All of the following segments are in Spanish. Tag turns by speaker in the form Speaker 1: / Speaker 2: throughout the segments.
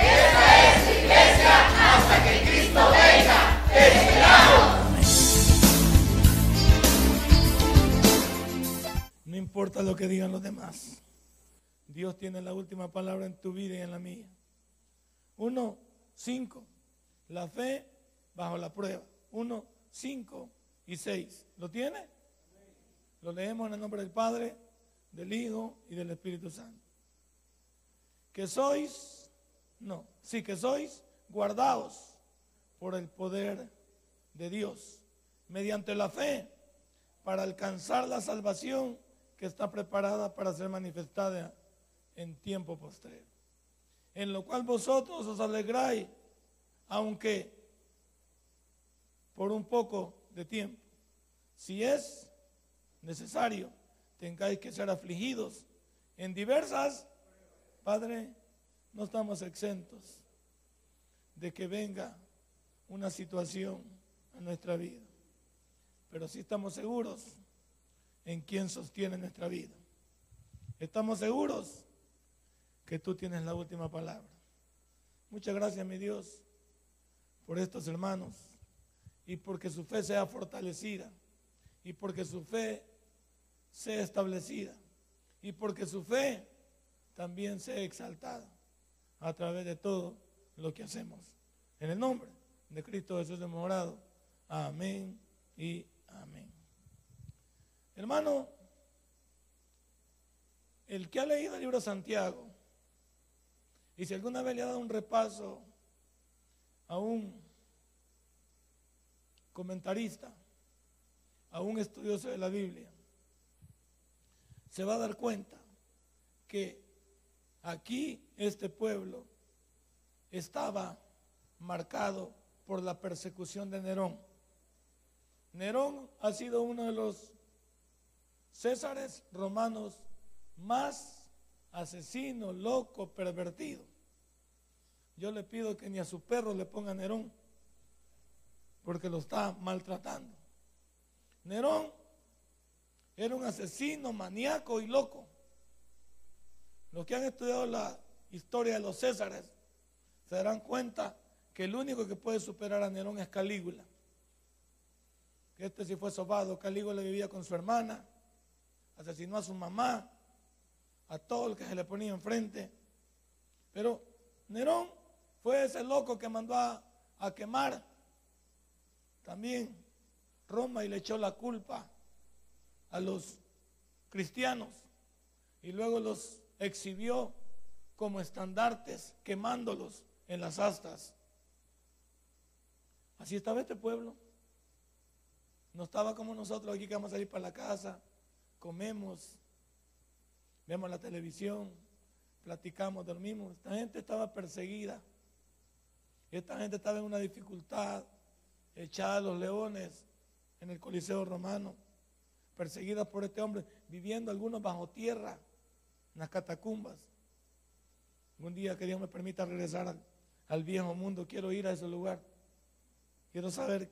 Speaker 1: Esta es iglesia hasta que Cristo venga. ¡Te esperamos!
Speaker 2: No importa lo que digan los demás. Dios tiene la última palabra en tu vida y en la mía. Uno, cinco. La fe bajo la prueba. Uno, cinco y seis. ¿Lo tiene? Lo leemos en el nombre del Padre, del Hijo y del Espíritu Santo. Que sois, no, sí que sois guardados por el poder de Dios, mediante la fe, para alcanzar la salvación que está preparada para ser manifestada en tiempo postrero. En lo cual vosotros os alegráis, aunque por un poco de tiempo. Si es necesario, tengáis que ser afligidos en diversas, Padre, no estamos exentos de que venga una situación a nuestra vida, pero sí estamos seguros en quién sostiene nuestra vida. Estamos seguros que tú tienes la última palabra. Muchas gracias, mi Dios, por estos hermanos y porque su fe sea fortalecida y porque su fe sea establecida y porque su fe también sea exaltada a través de todo lo que hacemos. En el nombre de Cristo Jesús hemos orado. Amén y amén. Hermano, el que ha leído el libro de Santiago, y si alguna vez le ha dado un repaso a un comentarista, a un estudioso de la Biblia, se va a dar cuenta que aquí este pueblo estaba marcado por la persecución de Nerón. Nerón ha sido uno de los césares romanos más asesino, loco, pervertido. Yo le pido que ni a su perro le ponga Nerón, porque lo está maltratando. Nerón era un asesino, maníaco y loco. Los que han estudiado la historia de los Césares se darán cuenta que el único que puede superar a Nerón es Calígula. Este sí fue sobado. Calígula vivía con su hermana, asesinó a su mamá, a todo el que se le ponía enfrente. Pero Nerón fue ese loco que mandó a quemar también Roma y le echó la culpa a los cristianos y luego los exhibió como estandartes, quemándolos en las astas. Así estaba este pueblo. No estaba como nosotros aquí que vamos a salir para la casa, comemos, vemos la televisión, platicamos, dormimos. Esta gente estaba perseguida. Esta gente estaba en una dificultad, echada a los leones en el Coliseo romano, perseguida por este hombre, viviendo algunos bajo tierra, en las catacumbas. Un día que Dios me permita regresar al, viejo mundo, quiero ir a ese lugar. Quiero saber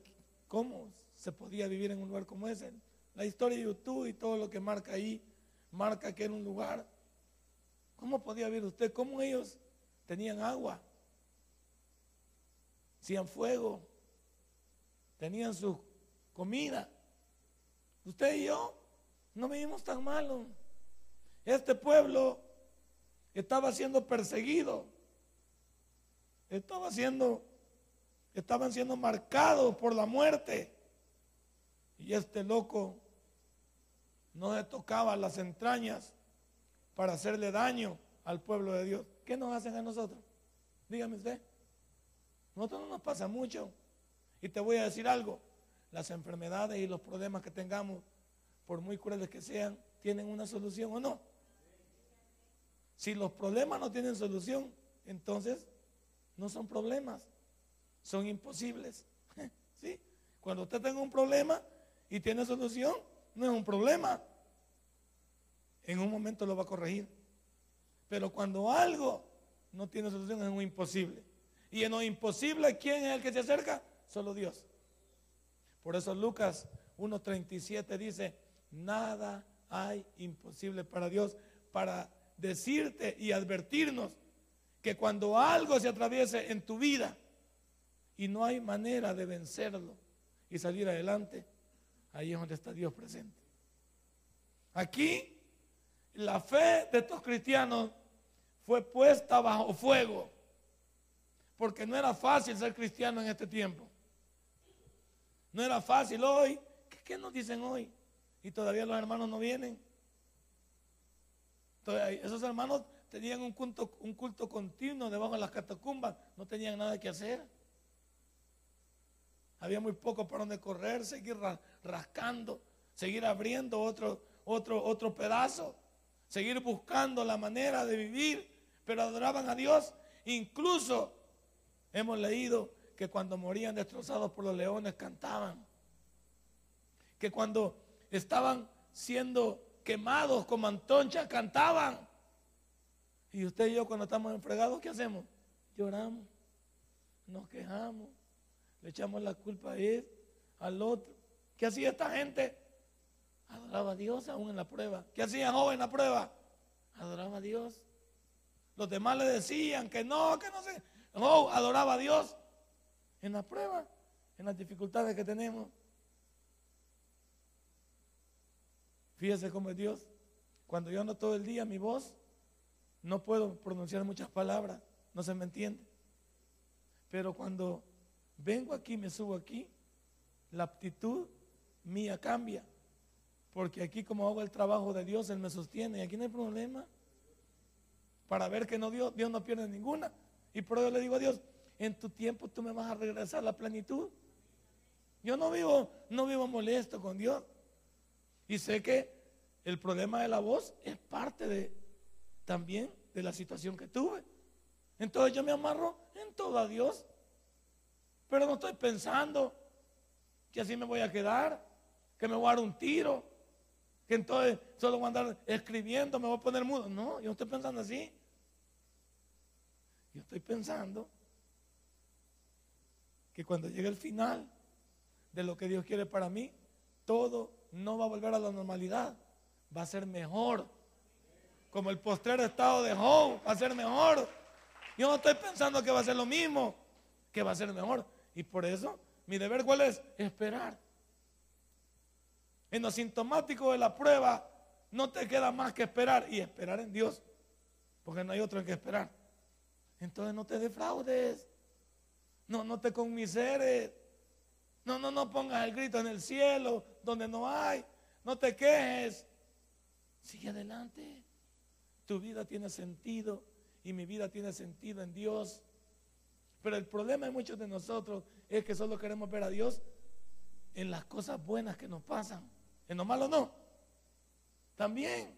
Speaker 2: cómo se podía vivir en un lugar como ese. La historia de YouTube y todo lo que marca ahí marca que era un lugar. ¿Cómo podía ver usted cómo ellos tenían agua? Hacían fuego, tenían su comida. Usted y yo no vivimos tan malo. Este pueblo estaba siendo perseguido. Estaba siendo, estaban siendo marcados por la muerte. Y este loco no le tocaba las entrañas para hacerle daño al pueblo de Dios. ¿Qué nos hacen a nosotros? Dígame usted. Nosotros no nos pasa mucho. Y te voy a decir algo. Las enfermedades y los problemas que tengamos, por muy crueles que sean, tienen una solución o no. Si los problemas no tienen solución, entonces no son problemas, son imposibles. ¿Sí? Cuando usted tenga un problema y tiene solución, no es un problema. En un momento lo va a corregir. Pero cuando algo no tiene solución es un imposible. Y en lo imposible, ¿quién es el que se acerca? Solo Dios. Por eso Lucas 1.37 dice, nada hay imposible para Dios para decirte y advertirnos que cuando algo se atraviese en tu vida y no hay manera de vencerlo y salir adelante, ahí es donde está Dios presente. Aquí la fe de estos cristianos fue puesta bajo fuego, porque no era fácil ser cristiano en este tiempo. No era fácil hoy. ¿Qué, nos dicen hoy? Y todavía los hermanos no vienen. Esos hermanos tenían un culto, un culto continuo debajo de las catacumbas, no tenían nada que hacer. Había muy poco para donde correr, seguir rascando, seguir abriendo otro, otro, otro pedazo, seguir buscando la manera de vivir, pero adoraban a Dios. Incluso hemos leído que cuando morían destrozados por los leones cantaban. Que cuando estaban siendo quemados como antonchas cantaban. Y usted y yo cuando estamos enfregados, ¿qué hacemos? Lloramos, nos quejamos, le echamos la culpa a él, al otro. ¿Qué hacía esta gente? Adoraba a Dios aún en la prueba. ¿Qué hacía joven en la prueba? Adoraba a Dios. Los demás le decían que no, que no sé. No, adoraba a Dios en la prueba, en las dificultades que tenemos. Fíjese cómo es Dios. Cuando yo ando todo el día, mi voz, no puedo pronunciar muchas palabras, no se me entiende. Pero cuando vengo aquí, me subo aquí, la aptitud mía cambia. Porque aquí como hago el trabajo de Dios, Él me sostiene y aquí no hay problema. Para ver que no Dios, Dios no pierde ninguna. Y por eso le digo a Dios, en tu tiempo tú me vas a regresar la plenitud. Yo no vivo, no vivo molesto con Dios. Y sé que el problema de la voz es parte de también de la situación que tuve. Entonces yo me amarro en todo a Dios. Pero no estoy pensando que así me voy a quedar, que me voy a dar un tiro, que entonces solo voy a andar escribiendo, me voy a poner mudo. No, yo no estoy pensando así. Yo estoy pensando que cuando llegue el final de lo que Dios quiere para mí, todo no va a volver a la normalidad, va a ser mejor. Como el postrero estado de Job, va a ser mejor. Yo no estoy pensando que va a ser lo mismo, que va a ser mejor. Y por eso, mi deber cuál es? Esperar. En lo sintomático de la prueba, no te queda más que esperar y esperar en Dios, porque no hay otro en que esperar. Entonces no te defraudes. No, no te conmiseres. No, no, no pongas el grito en el cielo donde no hay. No te quejes. Sigue adelante. Tu vida tiene sentido y mi vida tiene sentido en Dios. Pero el problema de muchos de nosotros es que solo queremos ver a Dios en las cosas buenas que nos pasan. En lo malo no. También.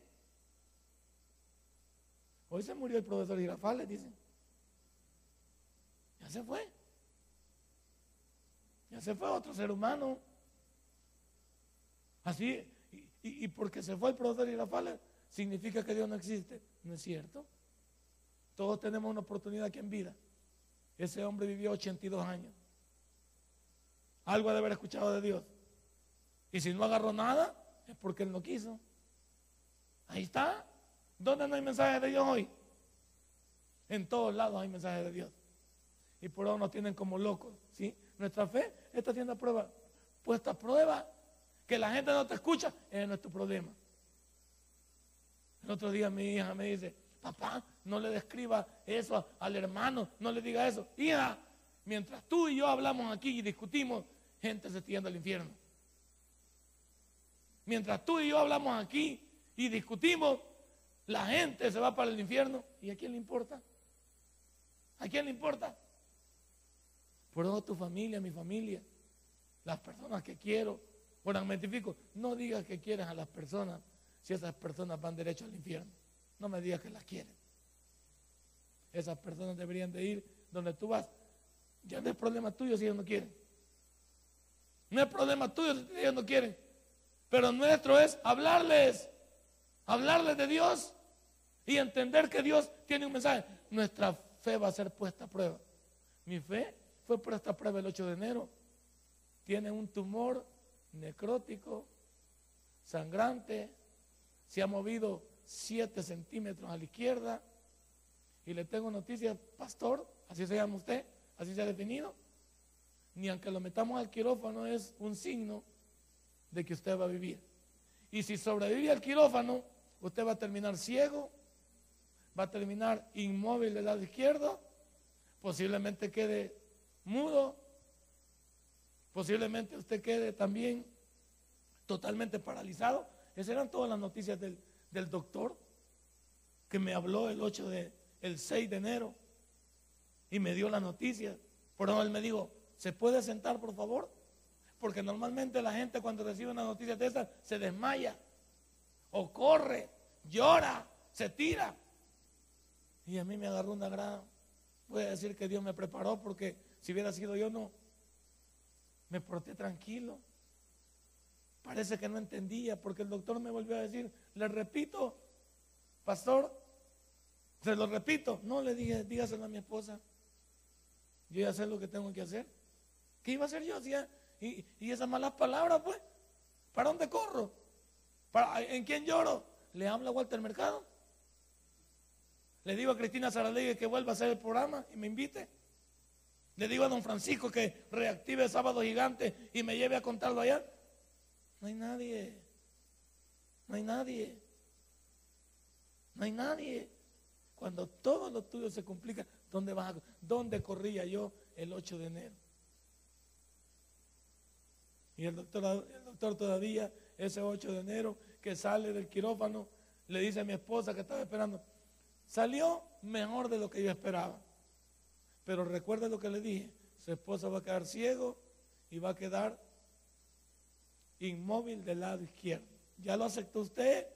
Speaker 2: Hoy se murió el profesor Girafales, dicen. Ya se fue. Se fue otro ser humano. Así, y, porque se fue el profesor Irafales, significa que Dios no existe. No es cierto. Todos tenemos una oportunidad aquí en vida. Ese hombre vivió 82 años. Algo ha de haber escuchado de Dios. Y si no agarró nada, es porque él no quiso. Ahí está. ¿Dónde no hay mensajes de Dios hoy? En todos lados hay mensajes de Dios. Y por eso nos tienen como locos. ¿sí? Nuestra fe está haciendo prueba, puesta prueba. Que la gente no te escucha es nuestro problema. El otro día mi hija me dice, papá, no le describa eso al hermano, no le diga eso. Hija, mientras tú y yo hablamos aquí y discutimos, gente se yendo al infierno. Mientras tú y yo hablamos aquí y discutimos, la gente se va para el infierno. ¿Y a quién le importa? ¿A quién le importa? Por eso tu familia, mi familia, las personas que quiero, bueno, me no digas que quieres a las personas si esas personas van derecho al infierno. No me digas que las quieren. Esas personas deberían de ir donde tú vas, ya no es problema tuyo si ellos no quieren. No es problema tuyo si ellos no quieren. Pero nuestro es hablarles, hablarles de Dios y entender que Dios tiene un mensaje. Nuestra fe va a ser puesta a prueba. Mi fe fue puesta a prueba el 8 de enero. Tiene un tumor necrótico, sangrante, se ha movido 7 centímetros a la izquierda. Y le tengo noticias, pastor, así se llama usted, así se ha definido. Ni aunque lo metamos al quirófano es un signo de que usted va a vivir. Y si sobrevive al quirófano, usted va a terminar ciego, va a terminar inmóvil del lado izquierdo, posiblemente quede mudo, posiblemente usted quede también totalmente paralizado. Esas eran todas las noticias del, del doctor que me habló el 8 de, el 6 de enero y me dio la noticia. Por eso él me dijo, ¿se puede sentar por favor? Porque normalmente la gente cuando recibe una noticia de esas se desmaya o corre, llora, se tira. Y a mí me agarró una gran, voy a decir que Dios me preparó porque si hubiera sido yo no, me porté tranquilo. Parece que no entendía porque el doctor me volvió a decir, le repito, pastor, se lo repito. No le dije, dígaselo a mi esposa. Yo ya sé lo que tengo que hacer. ¿Qué iba a hacer yo? y, y esas malas palabras, pues, ¿para dónde corro? ¿Para, ¿En quién lloro? ¿Le hablo a Walter Mercado? Le digo a Cristina Saralegui que vuelva a hacer el programa y me invite. Le digo a don Francisco que reactive el sábado gigante y me lleve a contarlo allá. No hay nadie. No hay nadie. No hay nadie. Cuando todo lo tuyo se complica, ¿dónde vas a, dónde corría yo el 8 de enero? Y el doctor, el doctor todavía, ese 8 de enero, que sale del quirófano, le dice a mi esposa que estaba esperando, salió mejor de lo que yo esperaba. Pero recuerde lo que le dije, su esposa va a quedar ciego y va a quedar inmóvil del lado izquierdo. Ya lo aceptó usted,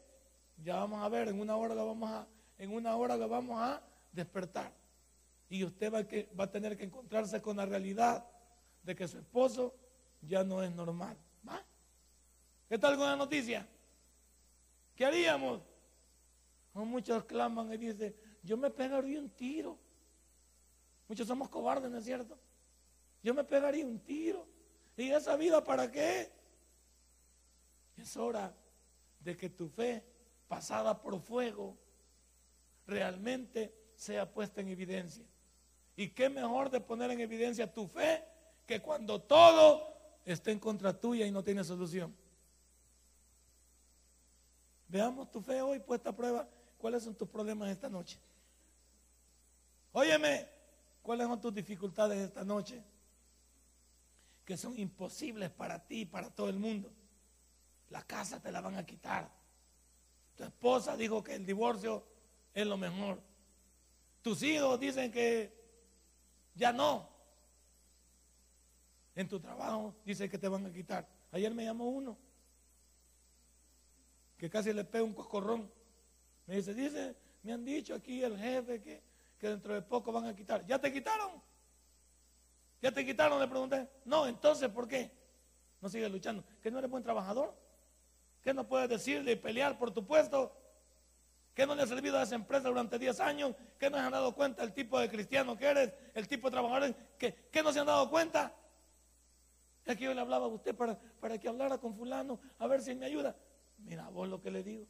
Speaker 2: ya vamos a ver, en una hora lo vamos a, en una hora vamos a despertar. Y usted va, va a tener que encontrarse con la realidad de que su esposo ya no es normal. ¿Qué tal con la noticia? ¿Qué haríamos? muchos claman y dicen, yo me pegaría un tiro. Muchos somos cobardes, ¿no es cierto? Yo me pegaría un tiro. ¿Y esa vida para qué? Es hora de que tu fe, pasada por fuego, realmente sea puesta en evidencia. ¿Y qué mejor de poner en evidencia tu fe que cuando todo esté en contra tuya y no tiene solución? Veamos tu fe hoy puesta a prueba. ¿Cuáles son tus problemas esta noche? Óyeme, ¿cuáles son tus dificultades esta noche? Que son imposibles para ti y para todo el mundo. La casa te la van a quitar. Tu esposa dijo que el divorcio es lo mejor. Tus hijos dicen que ya no. En tu trabajo dicen que te van a quitar. Ayer me llamó uno que casi le pega un coscorrón. Me dice, dice, me han dicho aquí el jefe que, que dentro de poco van a quitar. ¿Ya te quitaron? ¿Ya te quitaron? Le pregunté. No, entonces, ¿por qué? No sigue luchando. ¿Que no eres buen trabajador? ¿Qué no puedes decirle y pelear por tu puesto? ¿Qué no le ha servido a esa empresa durante 10 años? ¿Qué no se han dado cuenta el tipo de cristiano que eres? ¿El tipo de trabajador? ¿Qué, qué no se han dado cuenta? Es que yo le hablaba a usted para, para que hablara con fulano, a ver si me ayuda. Mira, vos lo que le digo.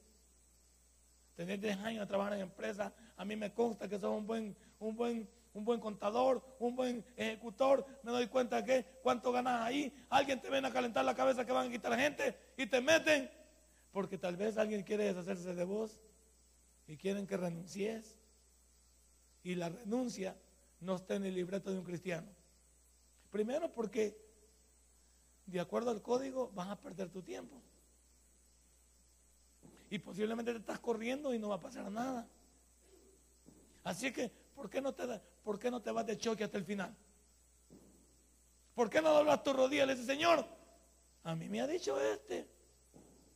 Speaker 2: Tener 10 años de trabajar en empresa, a mí me consta que sos un buen, un buen, un buen contador, un buen ejecutor. Me doy cuenta que cuánto ganas ahí. Alguien te viene a calentar la cabeza que van a quitar gente y te meten porque tal vez alguien quiere deshacerse de vos y quieren que renuncies. Y la renuncia no está en el libreto de un cristiano. Primero porque, de acuerdo al código, vas a perder tu tiempo. Y posiblemente te estás corriendo y no va a pasar nada. Así que, ¿por qué no te, por qué no te vas de choque hasta el final? ¿Por qué no doblas tu rodilla le dices, Señor, a mí me ha dicho este,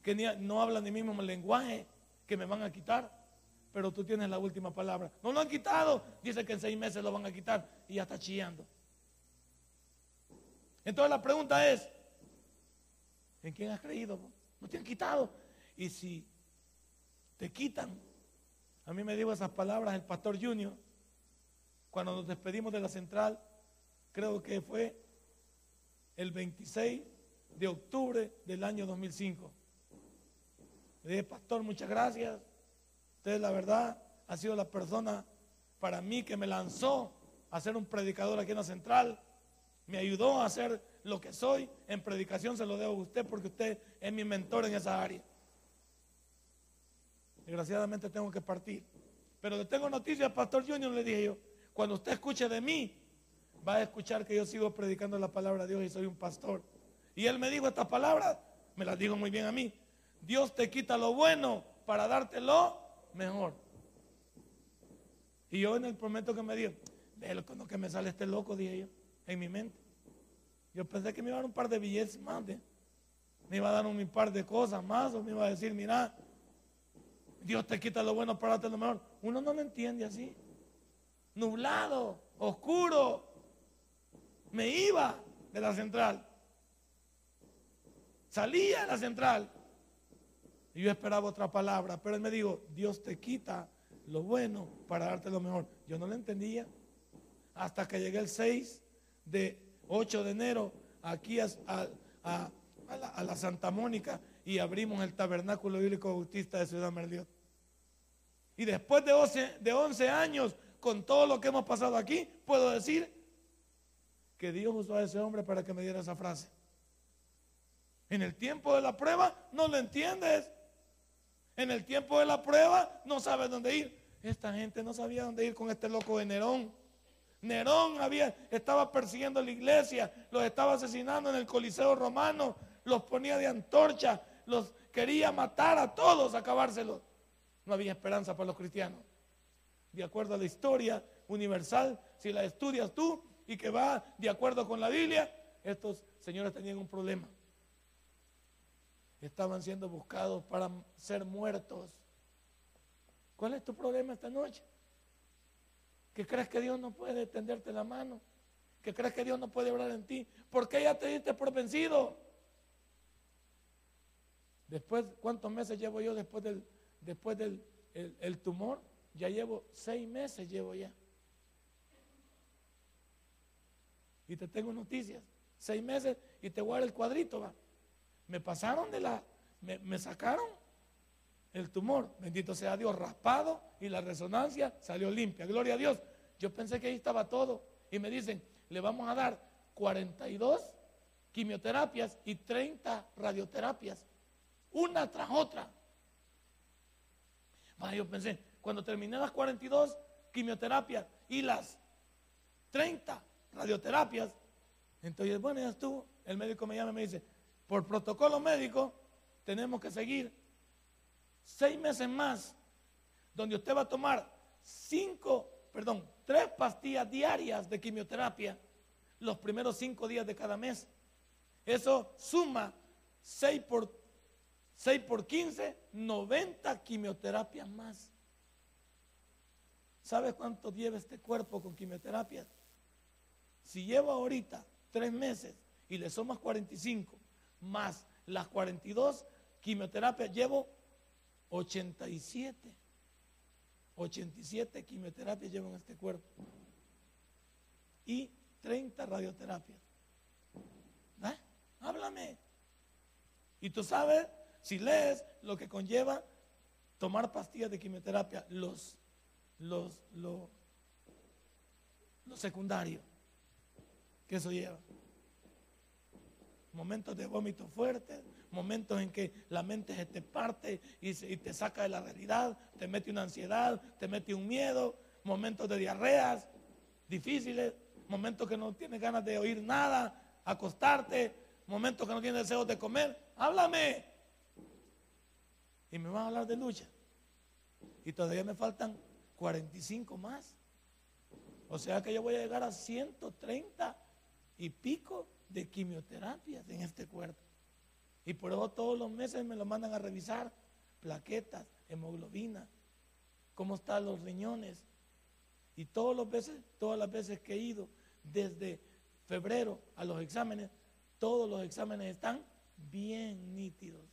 Speaker 2: que no hablan ni mismo lenguaje, que me van a quitar. pero tú tienes la última palabra. No lo han quitado. Dice que en seis meses lo van a quitar y ya está chillando. Entonces la pregunta es, ¿en quién has creído? No te han quitado. Y si te quitan, a mí me dijo esas palabras el pastor Junior, cuando nos despedimos de la central, creo que fue el 26 de octubre del año 2005. Le dije, pastor, muchas gracias. Usted, la verdad, ha sido la persona para mí que me lanzó a ser un predicador aquí en la central. Me ayudó a ser lo que soy. En predicación se lo debo a usted porque usted es mi mentor en esa área. Desgraciadamente tengo que partir. Pero le tengo noticias, Pastor Junior, le dije yo. Cuando usted escuche de mí, va a escuchar que yo sigo predicando la palabra de Dios y soy un pastor. Y él me dijo estas palabras, me las dijo muy bien a mí. Dios te quita lo bueno para dártelo mejor. Y yo en el prometo que me dio, ve cuando que me sale este loco, dije yo, en mi mente. Yo pensé que me iba a dar un par de billetes más, me iba a dar un par de cosas más, o me iba a decir, mira, Dios te quita lo bueno para darte lo mejor. Uno no lo entiende así. Nublado, oscuro. Me iba de la central. Salía de la central. Y yo esperaba otra palabra, pero él me dijo, Dios te quita lo bueno para darte lo mejor. Yo no lo entendía. Hasta que llegué el 6 de 8 de enero aquí a, la, Santa Mónica y abrimos el tabernáculo bíblico bautista de Ciudad Merliot. Y después de 11, de 11 años, con todo lo que hemos pasado aquí, puedo decir que Dios usó a ese hombre para que me diera esa frase. En el tiempo de la prueba no lo entiendes. En el tiempo de la prueba no sabes dónde ir. Esta gente no sabía dónde ir con este loco de Nerón. Nerón había, estaba persiguiendo la iglesia, los estaba asesinando en el Coliseo romano, los ponía de antorcha, los quería matar a todos, acabárselos. No había esperanza para los cristianos. De acuerdo a la historia universal, si la estudias tú y que va de acuerdo con la Biblia, estos señores tenían un problema estaban siendo buscados para ser muertos. ¿Cuál es tu problema esta noche? ¿Que crees que Dios no puede tenderte la mano? ¿Que crees que Dios no puede hablar en ti? ¿Por qué ya te diste por vencido? Después, ¿cuántos meses llevo yo después del, después del el, tumor? Ya llevo seis meses, llevo ya. Y te tengo noticias. Seis meses y te guarda el cuadrito, va. Me pasaron de la, me, sacaron el tumor, bendito sea Dios, raspado y la resonancia salió limpia. Gloria a Dios. Yo pensé que ahí estaba todo. Y me dicen, le vamos a dar 42 quimioterapias y 30 radioterapias, una tras otra. yo pensé, cuando terminé las 42 quimioterapias y las 30 radioterapias, entonces, bueno, ya estuvo. El médico me llama y me dice, por protocolo médico, tenemos que seguir seis meses más, donde usted va a tomar cinco, perdón, tres pastillas diarias de quimioterapia los primeros cinco días de cada mes. Eso suma 6 por, 6 por 15, 90 quimioterapias más. ¿Sabes cuánto lleva este cuerpo con quimioterapia? Si lleva ahorita tres meses y le sumas 45, más las 42 quimioterapias, llevo 87. 87 quimioterapias llevo en este cuerpo. Y 30 radioterapias. ¿Ah? Háblame. Y tú sabes, si lees lo que conlleva tomar pastillas de quimioterapia, los, los, lo, lo secundario que eso lleva momentos de vómito fuerte, momentos en que la mente se te parte y, te saca de la realidad, te mete una ansiedad, te mete un miedo, momentos de diarreas difíciles, momentos que no tienes ganas de oír nada, acostarte, momentos que no tienes deseos de comer. Háblame. Y me van a hablar de lucha. Y todavía me faltan 45 más. O sea que yo voy a llegar a 130 y pico de quimioterapias en este cuerpo. Y por eso todos los meses me lo mandan a revisar, plaquetas, hemoglobina. cómo están los riñones. Y todas las veces, todas las veces que he ido desde febrero a los exámenes, todos los exámenes están bien nítidos.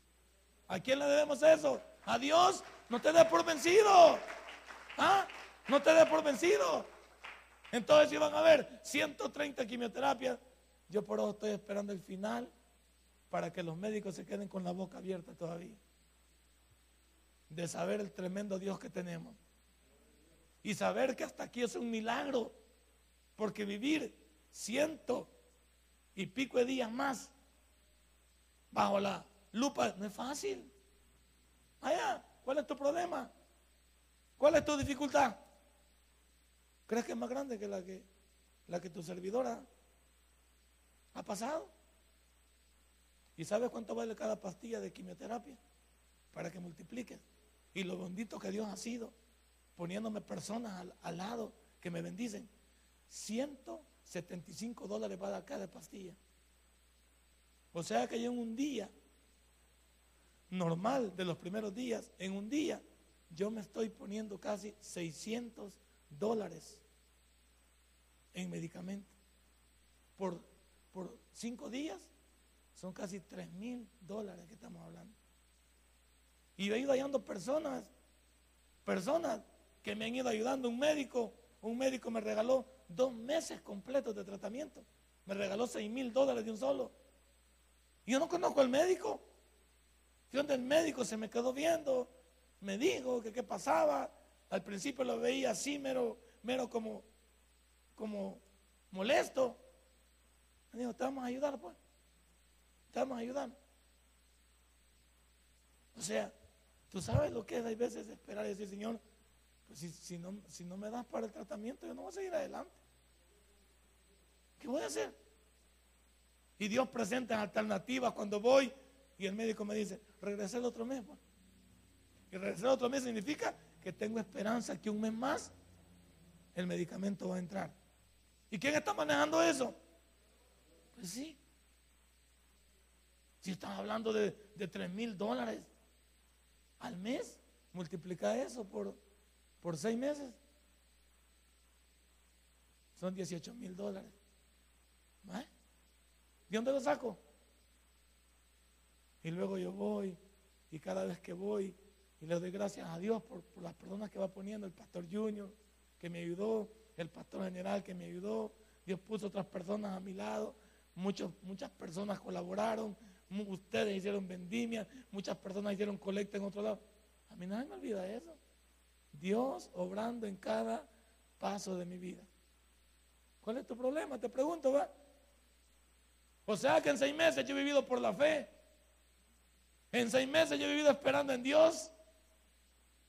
Speaker 2: ¿A quién le debemos eso? A Dios. No te des por vencido. ¿Ah? No te des por vencido. Entonces iban a ver 130 quimioterapias. Yo por eso estoy esperando el final para que los médicos se queden con la boca abierta todavía. De saber el tremendo Dios que tenemos. Y saber que hasta aquí es un milagro. Porque vivir ciento y pico de días más bajo la lupa no es fácil. Allá, ¿cuál es tu problema? ¿Cuál es tu dificultad? ¿Crees que es más grande que la que, la que tu servidora ha pasado? ¿Y sabes cuánto vale cada pastilla de quimioterapia? Para que multipliques. Y lo bendito que Dios ha sido, poniéndome personas al, lado que me bendicen. 175 dólares para cada pastilla. O sea que yo en un día normal de los primeros días, en un día yo me estoy poniendo casi 600 dólares en medicamento. Por, por cinco días son casi 3 mil dólares que estamos hablando. Y he ido ayudando personas, personas que me han ido ayudando. Un médico, un médico me regaló dos meses completos de tratamiento. Me regaló 6 mil dólares de un solo. Yo no conozco al médico. Donde el médico se me quedó viendo, me dijo que qué pasaba. Al principio lo veía así, mero, mero como, como molesto. Me dijo, te vamos a ayudar, pues. Te vamos a ayudar. O sea, tú sabes lo que es hay veces esperar y decir, Señor, pues si, no, si no me das para el tratamiento, yo no voy a seguir adelante. ¿Qué voy a hacer? Y Dios presenta alternativas cuando voy y el médico me dice, regresé el otro mes. Pues". Y regresar otro mes significa que tengo esperanza que un mes más el medicamento va a entrar. ¿Y quién está manejando eso? Pues sí. Si estás hablando de, de 3 mil dólares al mes, multiplica eso por, por seis meses. Son 18 mil dólares. ¿De dónde lo saco? Y luego yo voy y cada vez que voy y le doy gracias a Dios por, las personas que va poniendo, el pastor Junior que me ayudó, el pastor general que me ayudó, Dios puso otras personas a mi lado, muchas personas colaboraron, ustedes hicieron vendimia, muchas personas hicieron colecta en otro lado. A mí nadie me olvida eso. Dios obrando en cada paso de mi vida. ¿Cuál es tu problema? Te pregunto, ¿va? O sea que en seis meses yo he vivido por la fe. En seis meses yo he vivido esperando en Dios.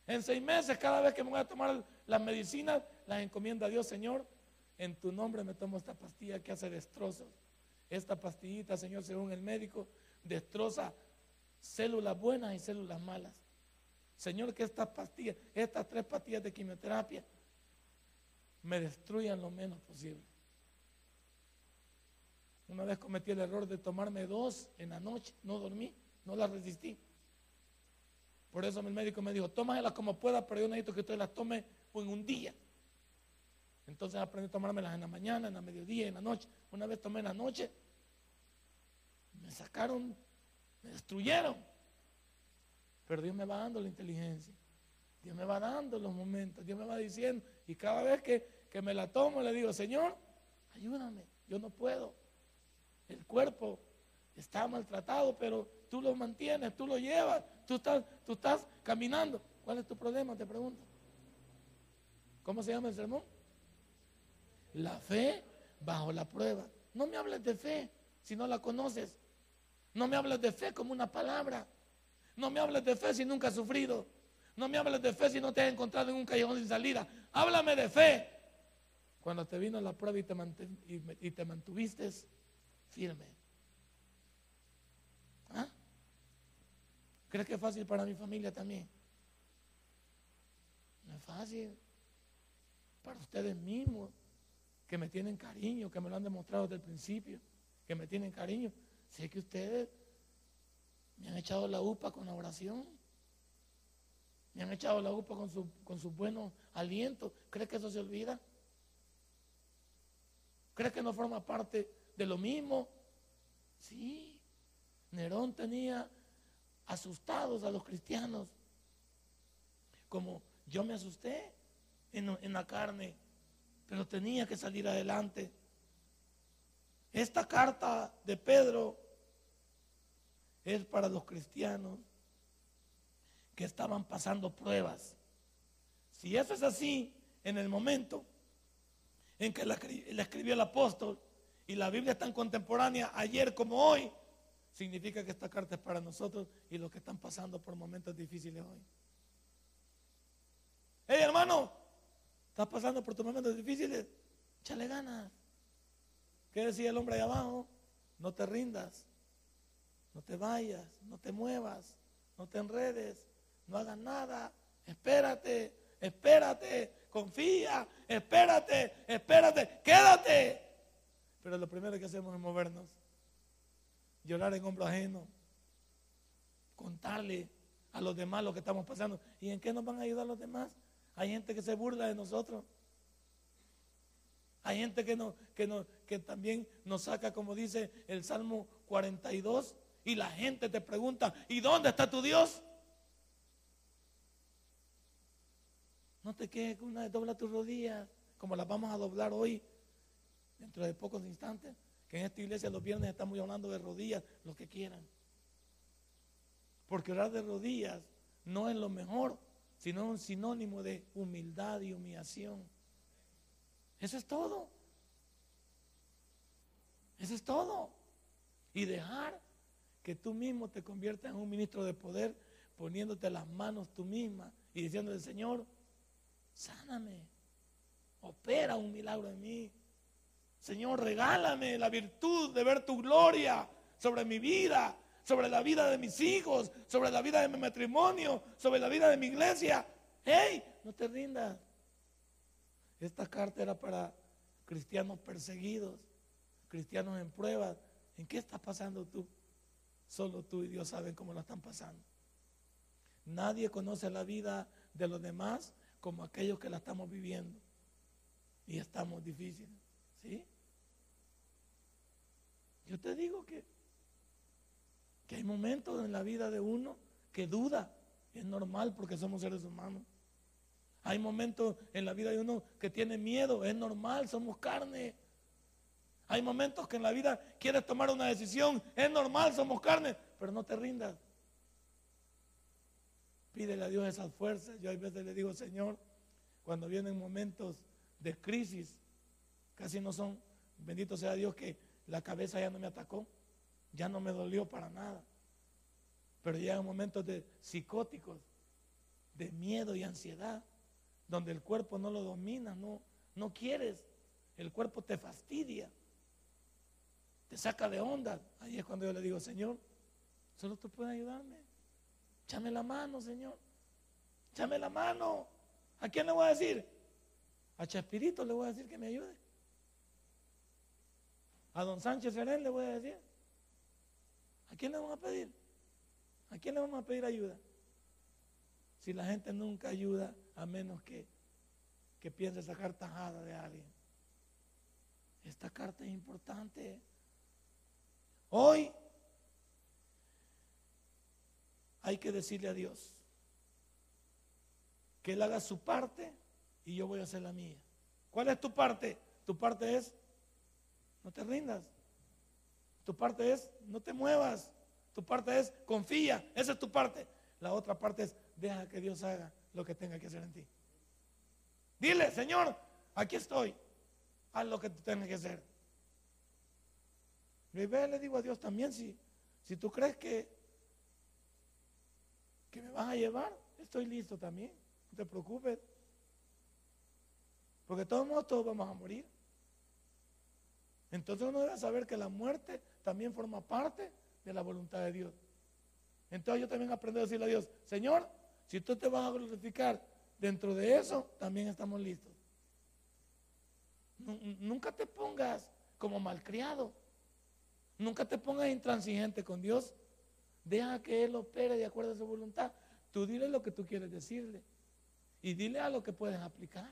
Speaker 2: En seis meses, cada vez que me voy a tomar las medicinas, las encomiendo a Dios, Señor. En tu nombre me tomo esta pastilla que hace destrozos. Esta pastillita, Señor, según el médico, destroza células buenas y células malas. Señor, que estas pastillas, estas tres pastillas de quimioterapia, me destruyan lo menos posible. Una vez cometí el error de tomarme dos en la noche, no dormí. No la resistí. Por eso mi médico me dijo, tómaselas como pueda, pero yo necesito que usted las tome en un día. Entonces aprendí a tomármelas en la mañana, en la mediodía, en la noche. Una vez tomé en la noche, me sacaron, me destruyeron. Pero Dios me va dando la inteligencia. Dios me va dando los momentos. Dios me va diciendo. Y cada vez que, que me la tomo, le digo, Señor, ayúdame. Yo no puedo. El cuerpo está maltratado, pero tú lo mantienes, tú lo llevas, tú estás, tú estás caminando. ¿Cuál es tu problema? Te pregunto. ¿Cómo se llama el sermón? La fe bajo la prueba. No me hables de fe si no la conoces. No me hables de fe como una palabra. No me hables de fe si nunca has sufrido. No me hables de fe si no te has encontrado en un callejón sin salida. Háblame de fe. Cuando te vino la prueba y te, y te mantuviste firme. ¿Crees que es fácil para mi familia también? No es fácil. Para ustedes mismos, que me tienen cariño, que me lo han demostrado desde el principio, que me tienen cariño. Sé que ustedes me han echado la upa con la oración. Me han echado la upa con su, con su buenos alientos. ¿Cree que eso se olvida? ¿Cree que no forma parte de lo mismo? Sí. Nerón tenía asustados a los cristianos. Como yo me asusté en, en la carne, pero tenía que salir adelante. Esta carta de Pedro es para los cristianos que estaban pasando pruebas. Si eso es así, en el momento en que la, escribió el apóstol y la Biblia es tan contemporánea ayer como hoy, significa que esta carta es para nosotros y los que están pasando por momentos difíciles hoy. Hey hermano, estás pasando por tus momentos difíciles, échale ganas. ¿Qué decía el hombre ahí abajo? No te rindas, no te vayas, no te muevas, no te enredes, no hagas nada, espérate, espérate, confía, espérate, espérate, quédate. Pero lo primero que hacemos es movernos, llorar en hombro ajeno, contarle a los demás lo que estamos pasando. ¿Y en qué nos van a ayudar los demás? Hay gente que se burla de nosotros. Hay gente que, no, que, no, que también nos saca, como dice el Salmo 42, y la gente te pregunta, ¿y dónde está tu Dios? No te quedes con una de dobla tus rodillas, como las vamos a doblar hoy, dentro de pocos instantes. En esta iglesia los viernes estamos hablando de rodillas, lo que quieran. Porque orar de rodillas no es lo mejor, sino un sinónimo de humildad y humillación. Eso es todo. Eso es todo. Y dejar que tú mismo te conviertas en un ministro de poder, poniéndote las manos tú misma y diciéndole, Señor, sáname, opera un milagro en mí. Señor, regálame la virtud de ver tu gloria sobre mi vida, sobre la vida de mis hijos, sobre la vida de mi matrimonio, sobre la vida de mi iglesia. ¡Hey! No te rindas. Esta carta era para cristianos perseguidos, cristianos en pruebas. ¿En qué estás pasando tú? Solo tú y Dios saben cómo lo están pasando. Nadie conoce la vida de los demás como aquellos que la estamos viviendo. Y estamos difíciles. ¿Sí? Yo te digo que, que hay momentos en la vida de uno que duda. Es normal porque somos seres humanos. Hay momentos en la vida de uno que tiene miedo. Es normal, somos carne. Hay momentos que en la vida quieres tomar una decisión. Es normal, somos carne. Pero no te rindas. Pídele a Dios esas fuerzas. Yo a veces le digo, Señor, cuando vienen momentos de crisis, casi no son, bendito sea Dios que la cabeza ya no me atacó, ya no me dolió para nada. Pero llegan momentos de psicóticos, de miedo y ansiedad, donde el cuerpo no lo domina, no, no quieres, el cuerpo te fastidia, te saca de onda. Ahí es cuando yo le digo, Señor, solo tú puedes ayudarme. Échame la mano, Señor. Échame la mano. ¿A quién le voy a decir? A Chespirito le voy a decir que me ayude. A don Sánchez Serén le voy a decir. ¿A quién le vamos a pedir? ¿A quién le vamos a pedir ayuda? Si la gente nunca ayuda a menos que, que piense sacar tajada de alguien. Esta carta es importante. Hoy hay que decirle a Dios que Él haga su parte y yo voy a hacer la mía. ¿Cuál es tu parte? Tu parte es, no te rindas. Tu parte es, no te muevas. Tu parte es, confía. Esa es tu parte. La otra parte es, deja que Dios haga lo que tenga que hacer en ti. Dile, Señor, aquí estoy. Haz lo que tú tengas que hacer. Y le digo a Dios también, si, si tú crees que que me van a llevar, estoy listo también. No te preocupes. Porque de todos modos todos vamos a morir. Entonces uno debe saber que la muerte también forma parte de la voluntad de Dios. Entonces yo también aprendo a decirle a Dios, Señor, si tú te vas a glorificar dentro de eso, también estamos listos. Nunca te pongas como malcriado. Nunca te pongas intransigente con Dios. Deja que Él opere de acuerdo a su voluntad. Tú dile lo que tú quieres decirle y dile a lo que puedes aplicar.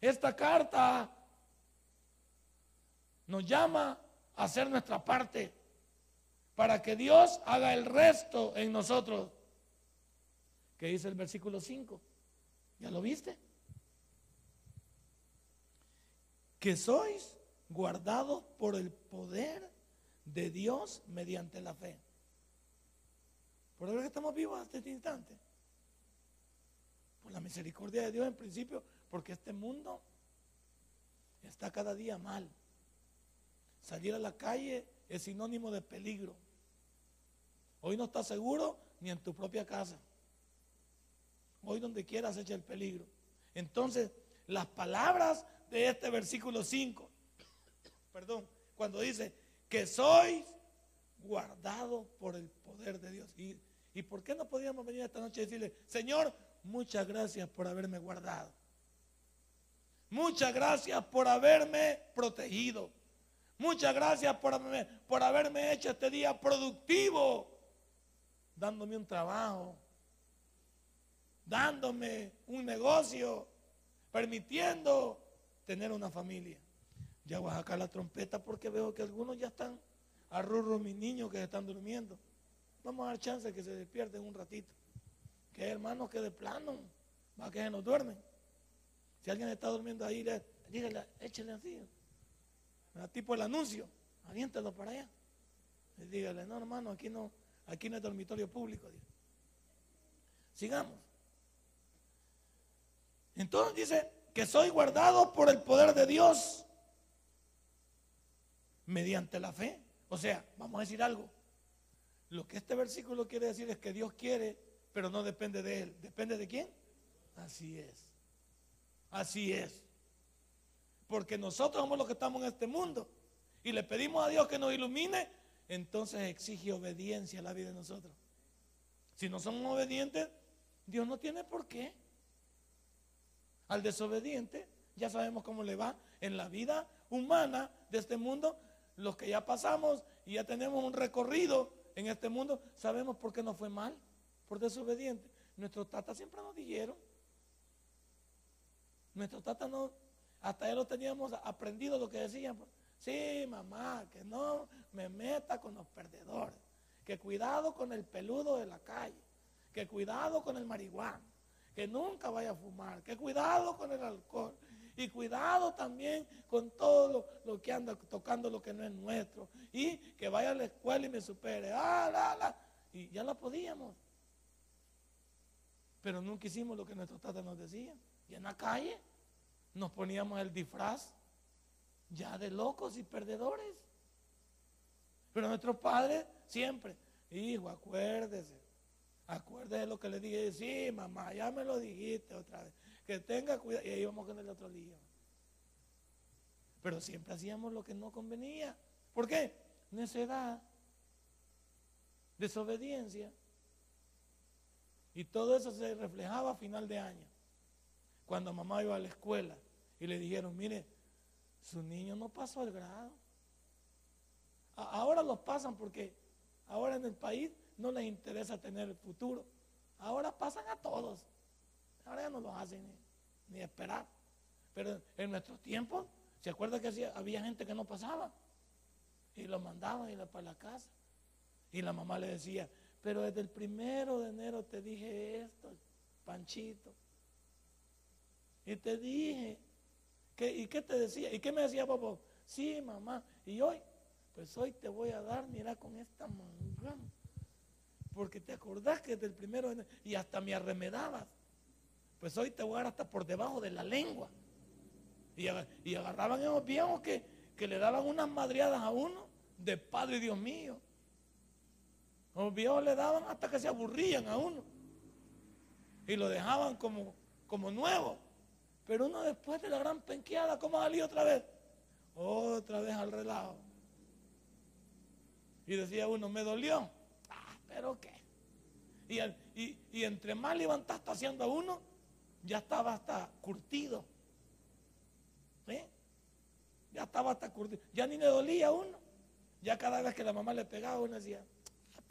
Speaker 2: Esta carta nos llama a hacer nuestra parte para que Dios haga el resto en nosotros. ¿Qué dice el versículo 5? ¿Ya lo viste? Que sois guardados por el poder de Dios mediante la fe. Por eso que estamos vivos hasta este instante. Por la misericordia de Dios en principio, porque este mundo está cada día mal. Salir a la calle es sinónimo de peligro. Hoy no estás seguro ni en tu propia casa. Hoy donde quieras echa el peligro. Entonces, las palabras de este versículo 5, perdón, cuando dice que sois guardados por el poder de Dios. ¿Y, ¿Y por qué no podíamos venir esta noche y decirle, Señor, muchas gracias por haberme guardado? Muchas gracias por haberme protegido. Muchas gracias por, por haberme hecho este día productivo, dándome un trabajo, dándome un negocio, permitiendo tener una familia. Ya voy a sacar la trompeta porque veo que algunos ya están arrurros mis niños que están durmiendo. Vamos a dar chance que se despierten un ratito. Que hermanos que de plano va que se nos duermen. Si alguien está durmiendo ahí, dígale, échale así. Tipo el anuncio, aviéntalo para allá. Dígale, no hermano, aquí no, aquí no es dormitorio público. Sigamos. Entonces dice que soy guardado por el poder de Dios mediante la fe. O sea, vamos a decir algo. Lo que este versículo quiere decir es que Dios quiere, pero no depende de Él. ¿Depende de quién? Así es. Así es. Porque nosotros somos los que estamos en este mundo. Y le pedimos a Dios que nos ilumine. Entonces exige obediencia a la vida de nosotros. Si no somos obedientes, Dios no tiene por qué. Al desobediente, ya sabemos cómo le va en la vida humana de este mundo. Los que ya pasamos y ya tenemos un recorrido en este mundo, sabemos por qué nos fue mal, por desobediente. Nuestros tatas siempre nos dijeron. Nuestros tatas no, hasta ya lo teníamos aprendido lo que decían. Sí, mamá, que no me meta con los perdedores. Que cuidado con el peludo de la calle. Que cuidado con el marihuana. Que nunca vaya a fumar. Que cuidado con el alcohol. Y cuidado también con todo lo, que anda tocando lo que no es nuestro. Y que vaya a la escuela y me supere. Ah, la, la. Y ya lo podíamos. Pero nunca hicimos lo que nuestros tatas nos decían. Y en la calle nos poníamos el disfraz ya de locos y perdedores. Pero nuestros padres siempre, hijo, acuérdese, acuérdese de lo que le dije, sí, mamá, ya me lo dijiste otra vez, que tenga cuidado, y ahí íbamos con el otro día. Pero siempre hacíamos lo que no convenía. ¿Por qué? Necedad, desobediencia. Y todo eso se reflejaba a final de año, cuando mamá iba a la escuela y le dijeron, mire, su niño no pasó al grado. Ahora los pasan porque ahora en el país no les interesa tener el futuro. Ahora pasan a todos. Ahora ya no los hacen ni, esperar. Pero en nuestros tiempos, ¿se acuerda que había gente que no pasaba? Y lo mandaban y para la casa. Y la mamá le decía, pero desde el primero de enero te dije esto, Panchito. Y te dije ¿Y qué te decía? ¿Y qué me decía papá? Sí, mamá. ¿Y hoy? Pues hoy te voy a dar, mira, con esta manga. Porque te acordás que desde el primero y hasta me arremedabas. Pues hoy te voy a dar hasta por debajo de la lengua. Y, agarraban esos viejos que, le daban unas madriadas a uno de Padre Dios mío. Los viejos le daban hasta que se aburrían a uno. Y lo dejaban como nuevo. Pero uno después de la gran penqueada, ¿cómo salió otra vez? Otra vez al relajo. Y decía uno, me dolió. Ah, pero qué. Y, entre más levantaste haciendo a uno, ya estaba hasta curtido. ¿Sí? Ya estaba hasta curtido. Ya ni le dolía a uno. Ya cada vez que la mamá le pegaba, uno decía, ah,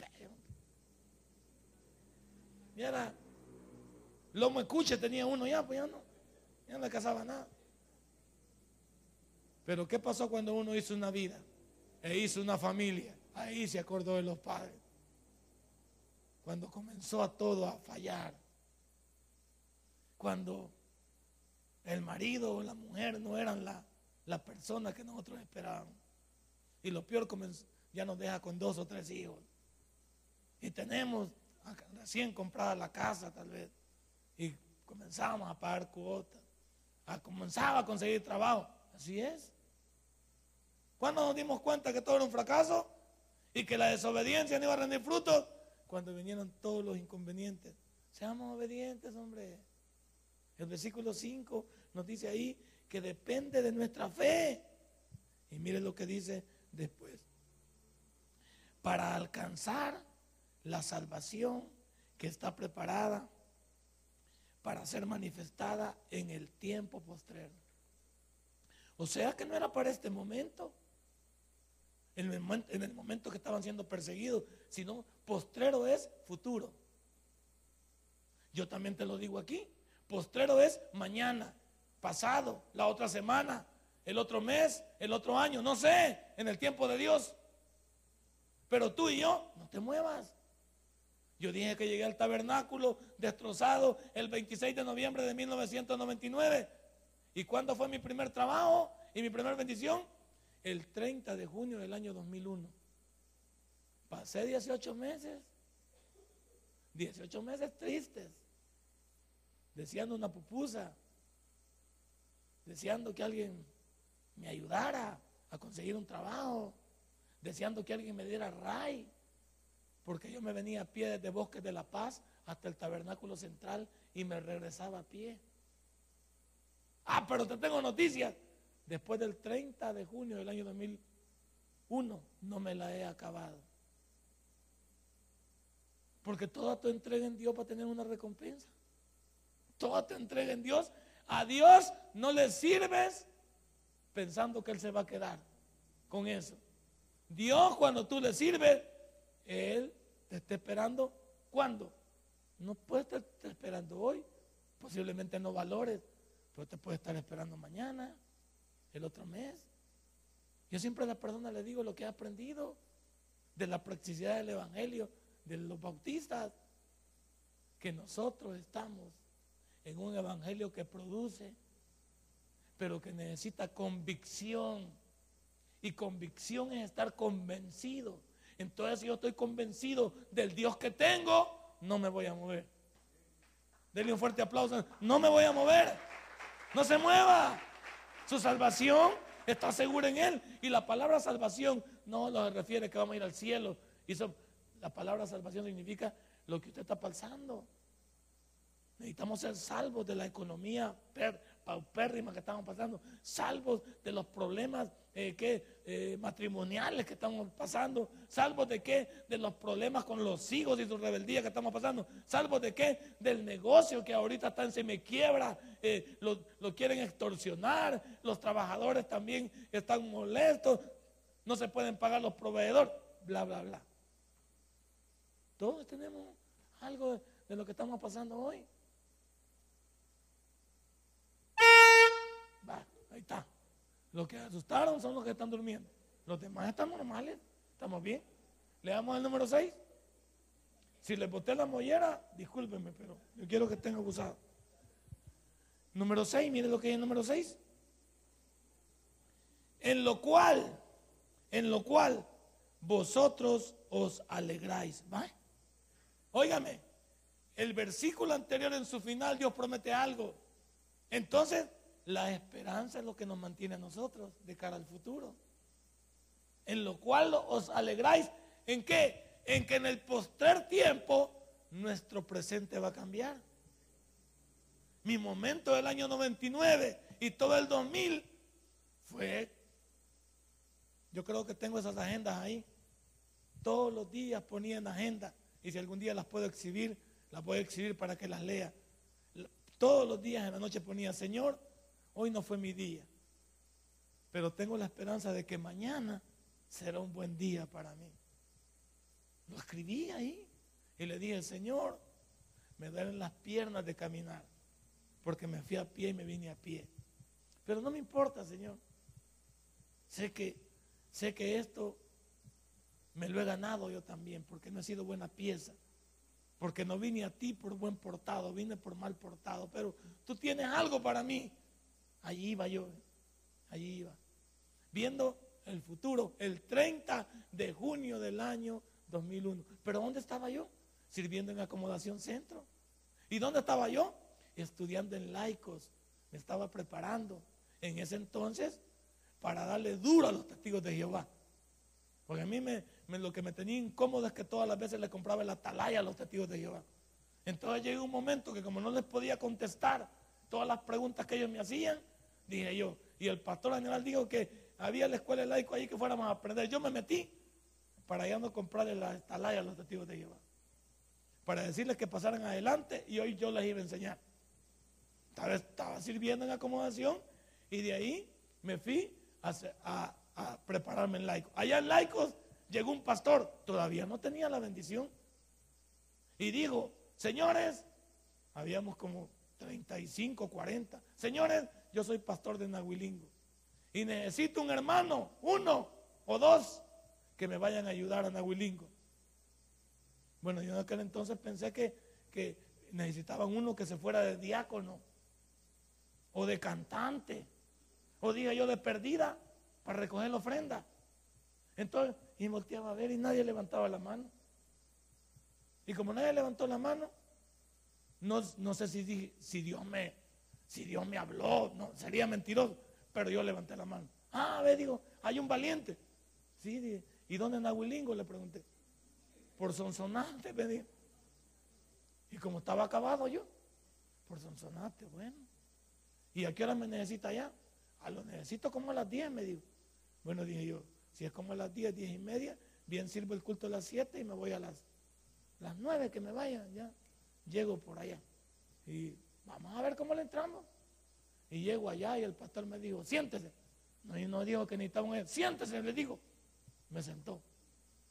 Speaker 2: Mira, lomo escuche tenía uno ya, pues ya no, ya no le casaba nada. Pero ¿qué pasó cuando uno hizo una vida e hizo una familia? Ahí se acordó de los padres. Cuando comenzó a todo a fallar. Cuando el marido o la mujer no eran la, la persona que nosotros esperábamos. Y lo peor ya nos deja con dos o tres hijos. Y tenemos recién comprada la casa tal vez. Y comenzamos a pagar cuotas. Comenzaba a conseguir trabajo. Así es. ¿Cuándo nos dimos cuenta que todo era un fracaso? Y que la desobediencia no iba a rendir frutos. Cuando vinieron todos los inconvenientes. Seamos obedientes, hombre. El versículo 5 nos dice ahí que depende de nuestra fe. Y mire lo que dice después. Para alcanzar la salvación que está preparada para ser manifestada en el tiempo postrero. O sea que no era para este momento en el, momento, que estaban siendo perseguidos, sino postrero es futuro. Yo también te lo digo aquí. Postrero es mañana, pasado, la otra semana, el otro mes, el otro año, no sé, en el tiempo de Dios. Pero tú y yo, no te muevas. Yo dije que llegué al tabernáculo destrozado el 26 de noviembre de 1999. ¿Y cuándo fue mi primer trabajo y mi primera bendición? el 30 de junio del año 2001. Pasé 18 meses, 18 meses tristes, deseando una pupusa, deseando que alguien me ayudara a conseguir un trabajo, deseando que alguien me diera ray, porque yo me venía a pie desde Bosques de la Paz hasta el Tabernáculo Central y me regresaba a pie. Ah, pero te tengo noticias después del 30 de junio del año 2001, no me la he acabado. Porque toda tu entrega en Dios para tener una recompensa. Toda tu entrega en Dios. A Dios no le sirves pensando que Él se va a quedar con eso. Dios cuando tú le sirves, Él te está esperando. ¿Cuándo? No puede estar esperando hoy. Posiblemente no valores, pero te puede estar esperando mañana el otro mes. Yo siempre a la persona le digo lo que he aprendido de la practicidad del Evangelio, de los bautistas, que nosotros estamos en un Evangelio que produce, pero que necesita convicción. Y convicción es estar convencido. Entonces, si yo estoy convencido del Dios que tengo, no me voy a mover. Denle un fuerte aplauso. No me voy a mover. No se mueva. Su salvación está segura en Él. Y la palabra salvación no lo refiere que vamos a ir al cielo. La palabra salvación significa lo que usted está pasando. Necesitamos ser salvos de la economía paupérrima que estamos pasando, salvos de los problemas eh, que, eh, matrimoniales que estamos pasando, salvos de qué, de los problemas con los hijos y su rebeldía que estamos pasando, salvos de qué, del negocio que ahorita está en semiquiebra, eh, lo, lo quieren extorsionar, los trabajadores también están molestos, no se pueden pagar los proveedores, bla, bla, bla. Todos tenemos algo de lo que estamos pasando hoy. Ahí está. Los que asustaron son los que están durmiendo. Los demás están normales. ¿Estamos bien? Le damos el número 6. Si les boté la mollera, discúlpenme, pero yo quiero que estén abusados. Número 6, miren lo que hay en número 6. En lo cual, en lo cual vosotros os alegráis. ¿Va? Óigame, el versículo anterior en su final Dios promete algo. Entonces, la esperanza es lo que nos mantiene a nosotros de cara al futuro. En lo cual os alegráis. ¿En qué? En que en el postrer tiempo nuestro presente va a cambiar. Mi momento del año 99 y todo el 2000 fue, yo creo que tengo esas agendas ahí. Todos los días ponía en agenda y si algún día las puedo exhibir, las voy a exhibir para que las lea. Todos los días en la noche ponía, Señor, hoy no fue mi día, pero tengo la esperanza de que mañana será un buen día para mí. Lo escribí ahí y le dije, Señor, me duelen las piernas de caminar, porque me fui a pie y me vine a pie. Pero no me importa, Señor. Sé que, sé que esto me lo he ganado yo también, porque no he sido buena pieza. Porque no vine a ti por buen portado, vine por mal portado. Pero tú tienes algo para mí. Allí iba yo, allí iba. Viendo el futuro, el 30 de junio del año 2001. Pero ¿dónde estaba yo? Sirviendo en acomodación centro. ¿Y dónde estaba yo? Estudiando en laicos. Me estaba preparando en ese entonces para darle duro a los testigos de Jehová. Porque a mí me, lo que me tenía incómodo es que todas las veces le compraba el atalaya a los testigos de Jehová. Entonces llegó un momento que como no les podía contestar todas las preguntas que ellos me hacían, dije yo, y el pastor general dijo que había la escuela de laico ahí que fuéramos a aprender. Yo me metí para ya no comprarle la atalaya a los testigos de Jehová. Para decirles que pasaran adelante y hoy yo les iba a enseñar. Estaba, estaba sirviendo en acomodación y de ahí me fui a, prepararme en laico. Allá en laicos llegó un pastor, todavía no tenía la bendición. Y dijo, señores, habíamos como 35, 40. Señores, yo soy pastor de Nahuilingo. Y necesito un hermano, uno o dos, que me vayan a ayudar a Nahuilingo. Bueno, yo en aquel entonces pensé que, que necesitaban uno que se fuera de diácono o de cantante o diga yo de perdida para recoger la ofrenda. Entonces, y volteaba a ver y nadie levantaba la mano. Y como nadie levantó la mano, no, no sé si, si, Dios me, si Dios me habló, no, sería mentiroso, pero yo levanté la mano. Ah, ve, digo, hay un valiente. Sí, ¿y dónde en Aguilingo? Le pregunté. Por Sonsonate, me dijo. Y como estaba acabado yo, por Sonsonate, bueno. ¿Y a qué hora me necesita allá? A lo necesito como a las 10, me dijo. Bueno, dije yo, si es como a las 10, 10 y media, bien sirvo el culto a las 7 y me voy a las, las 9 que me vaya, ya. Llego por allá. Y vamos a ver cómo le entramos. Y llego allá y el pastor me dijo, siéntese. Y no dijo que necesitaba un... Siéntese, le digo. Me sentó.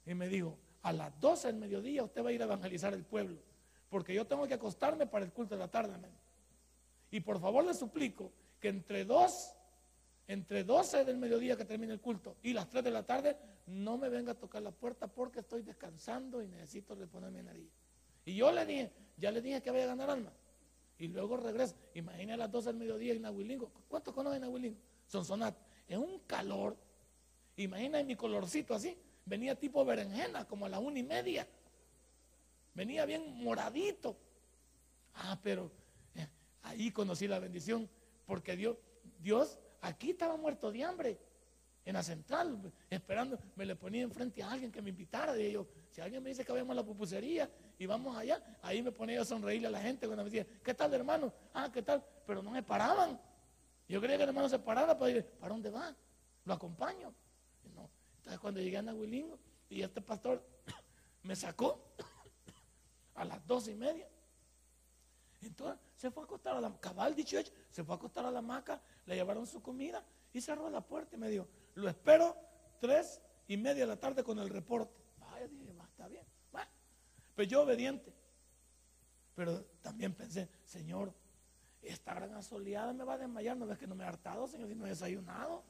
Speaker 2: Y me dijo, a las 12 del mediodía usted va a ir a evangelizar el pueblo. Porque yo tengo que acostarme para el culto de la tarde. Y por favor le suplico que entre dos entre 12 del mediodía que termine el culto y las 3 de la tarde, no me venga a tocar la puerta porque estoy descansando y necesito reponerme en nariz. Y yo le dije, ya le dije que voy a ganar alma. Y luego regreso. Imagina a las 12 del mediodía en Nahuilingo. ¿Cuántos conocen Nahuilingo? Sonsonate. Es un calor. Imagina mi colorcito así. Venía tipo berenjena, como a la una y media. Venía bien moradito. Ah, pero eh, ahí conocí la bendición porque Dios, Dios Aquí estaba muerto de hambre, en la central, esperando, me le ponía enfrente a alguien que me invitara. Y yo, si alguien me dice que vayamos a la pupusería y vamos allá, ahí me ponía a sonreírle a la gente cuando me decía, ¿qué tal hermano? Ah, ¿qué tal? Pero no me paraban. Yo creía que el hermano se parara para decir, ¿para dónde va? Lo acompaño. no. Entonces cuando llegué a Nahuilingo y este pastor me sacó a las dos y media. Entonces se fue a acostar a la cabal dicho hecho, se fue a acostar a la hamaca le llevaron su comida y cerró la puerta y me dijo, lo espero tres y media de la tarde con el reporte. Vaya, dije, está bien. Bueno, pues yo obediente. Pero también pensé, Señor, esta gran asoleada me va a desmayar, no ves que no me he hartado, Señor, si no he desayunado.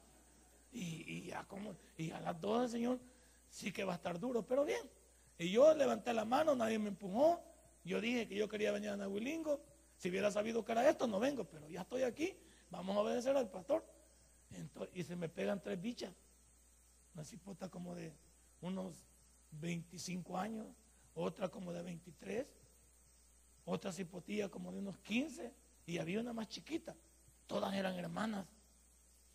Speaker 2: Y, ya como, y a las 12, Señor, sí que va a estar duro, pero bien. Y yo levanté la mano, nadie me empujó. Yo dije que yo quería venir a Nahuilingo. Si hubiera sabido que era esto, no vengo, pero ya estoy aquí vamos a obedecer al pastor. Y se me pegan tres bichas. Una cipota como de unos 25 años, otra como de 23, otra cipotilla como de unos 15 y había una más chiquita. Todas eran hermanas.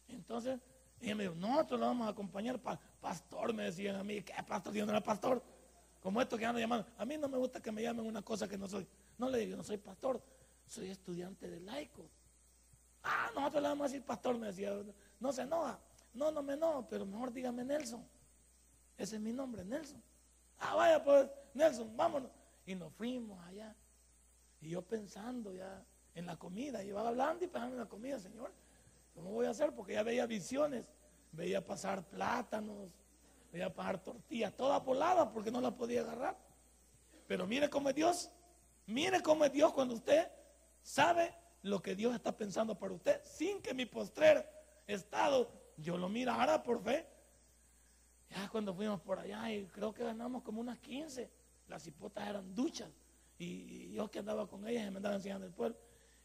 Speaker 2: Entonces, ella me dijo, nosotros la vamos a acompañar. pastor, me decían a mí, ¿qué pastor? Yo no era pastor. Como esto que andan llamando. A mí no me gusta que me llamen una cosa que no soy. No le digo, no soy pastor, soy estudiante de laico. Ah, nosotros le vamos a decir pastor, me decía. No se enoja. No, no me enojo, pero mejor dígame Nelson. Ese es mi nombre, Nelson. Ah, vaya pues, Nelson, vámonos. Y nos fuimos allá. Y yo pensando ya en la comida, iba hablando y pensando en la comida, Señor. ¿Cómo voy a hacer? Porque ya veía visiones. Veía pasar plátanos, veía pasar tortillas, todas voladas porque no las podía agarrar. Pero mire cómo es Dios. Mire cómo es Dios cuando usted sabe lo que Dios está pensando para usted, sin que mi postrer estado yo lo mirara por fe. Ya cuando fuimos por allá y creo que ganamos como unas 15, las hipotas eran duchas y, yo que andaba con ellas y me andaba enseñando el pueblo